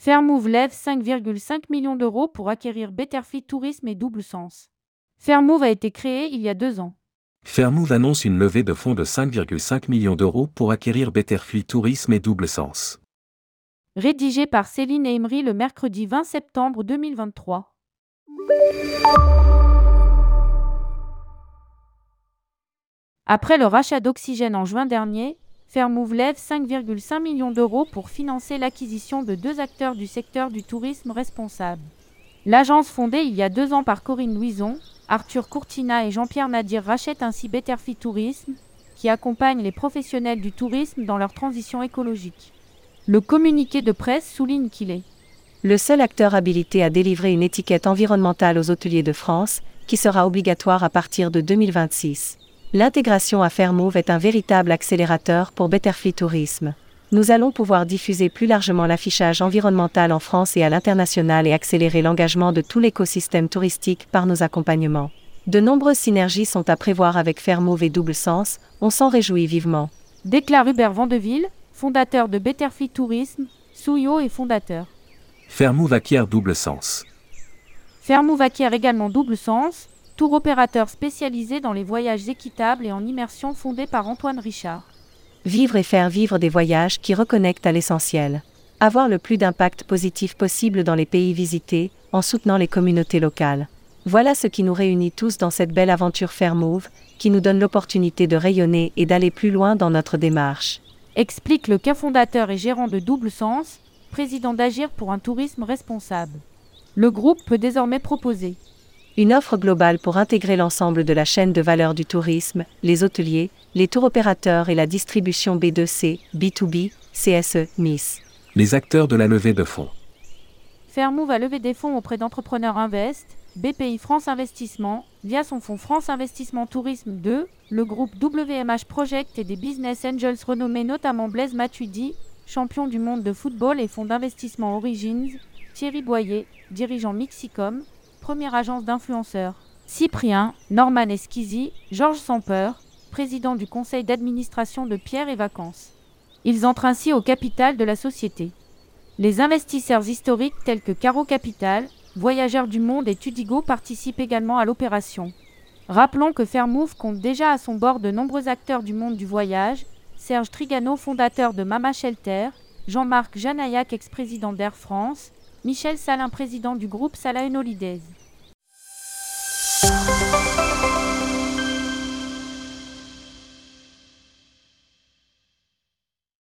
Fairmove lève 5,5 millions d'euros pour acquérir Betterfit Tourisme et Double Sens. Fairmove a été créé il y a deux ans. Fairmove annonce une levée de fonds de 5,5 millions d'euros pour acquérir Betterfit Tourisme et Double Sens. Rédigé par Céline Emery le mercredi 20 septembre 2023. Après le rachat d'Oxygène en juin dernier, Fairmove lève 5,5 millions d'euros pour financer l'acquisition de deux acteurs du secteur du tourisme responsable. L'agence fondée il y a deux ans par Corinne Louison, Arthur Courtina et Jean-Pierre Nadir rachète ainsi Betterfit Tourisme, qui accompagne les professionnels du tourisme dans leur transition écologique. Le communiqué de presse souligne qu'il est le seul acteur habilité à délivrer une étiquette environnementale aux hôteliers de France, qui sera obligatoire à partir de 2026. L'intégration à Fairmove est un véritable accélérateur pour Betterfly Tourisme. Nous allons pouvoir diffuser plus largement l'affichage environnemental en France et à l'international et accélérer l'engagement de tout l'écosystème touristique par nos accompagnements. De nombreuses synergies sont à prévoir avec Fairmove et Double Sens, on s'en réjouit vivement. Déclare Hubert Vandeville, fondateur de Betterfly Tourisme, Souyo et fondateur. Fairmove acquiert Double Sens. Fairmove acquiert également Double Sens, tour opérateur spécialisé dans les voyages équitables et en immersion fondé par Antoine Richard. Vivre et faire vivre des voyages qui reconnectent à l'essentiel. Avoir le plus d'impact positif possible dans les pays visités, en soutenant les communautés locales. Voilà ce qui nous réunit tous dans cette belle aventure Fairmove, qui nous donne l'opportunité de rayonner et d'aller plus loin dans notre démarche. Explique le fondateur et gérant de Double Sens, président d'Agir pour un tourisme responsable. Le groupe peut désormais proposer une offre globale pour intégrer l'ensemble de la chaîne de valeur du tourisme, les hôteliers, les tours opérateurs et la distribution B2C, B2B, CSE, MIS. Les acteurs de la levée de fonds. Fairmove va lever des fonds auprès d'entrepreneurs Invest, BPI France Investissement, via son fonds France Investissement Tourisme 2, le groupe WMH Project et des business angels renommés notamment Blaise Matuidi, champion du monde de football et fonds d'investissement Origins, Thierry Boyer, dirigeant Mixicom, première agence d'influenceurs. Cyprien, Norman Esquisi, Georges Sampeur, président du conseil d'administration de Pierre et Vacances. Ils entrent ainsi au capital de la société. Les investisseurs historiques tels que Caro Capital, Voyageurs du Monde et Tudigo participent également à l'opération. Rappelons que Fairmove compte déjà à son bord de nombreux acteurs du monde du voyage, Serge Trigano, fondateur de Mama Shelter, Jean-Marc Janayak, ex-président d'Air France, Michel Salin, président du groupe Salain Holidays.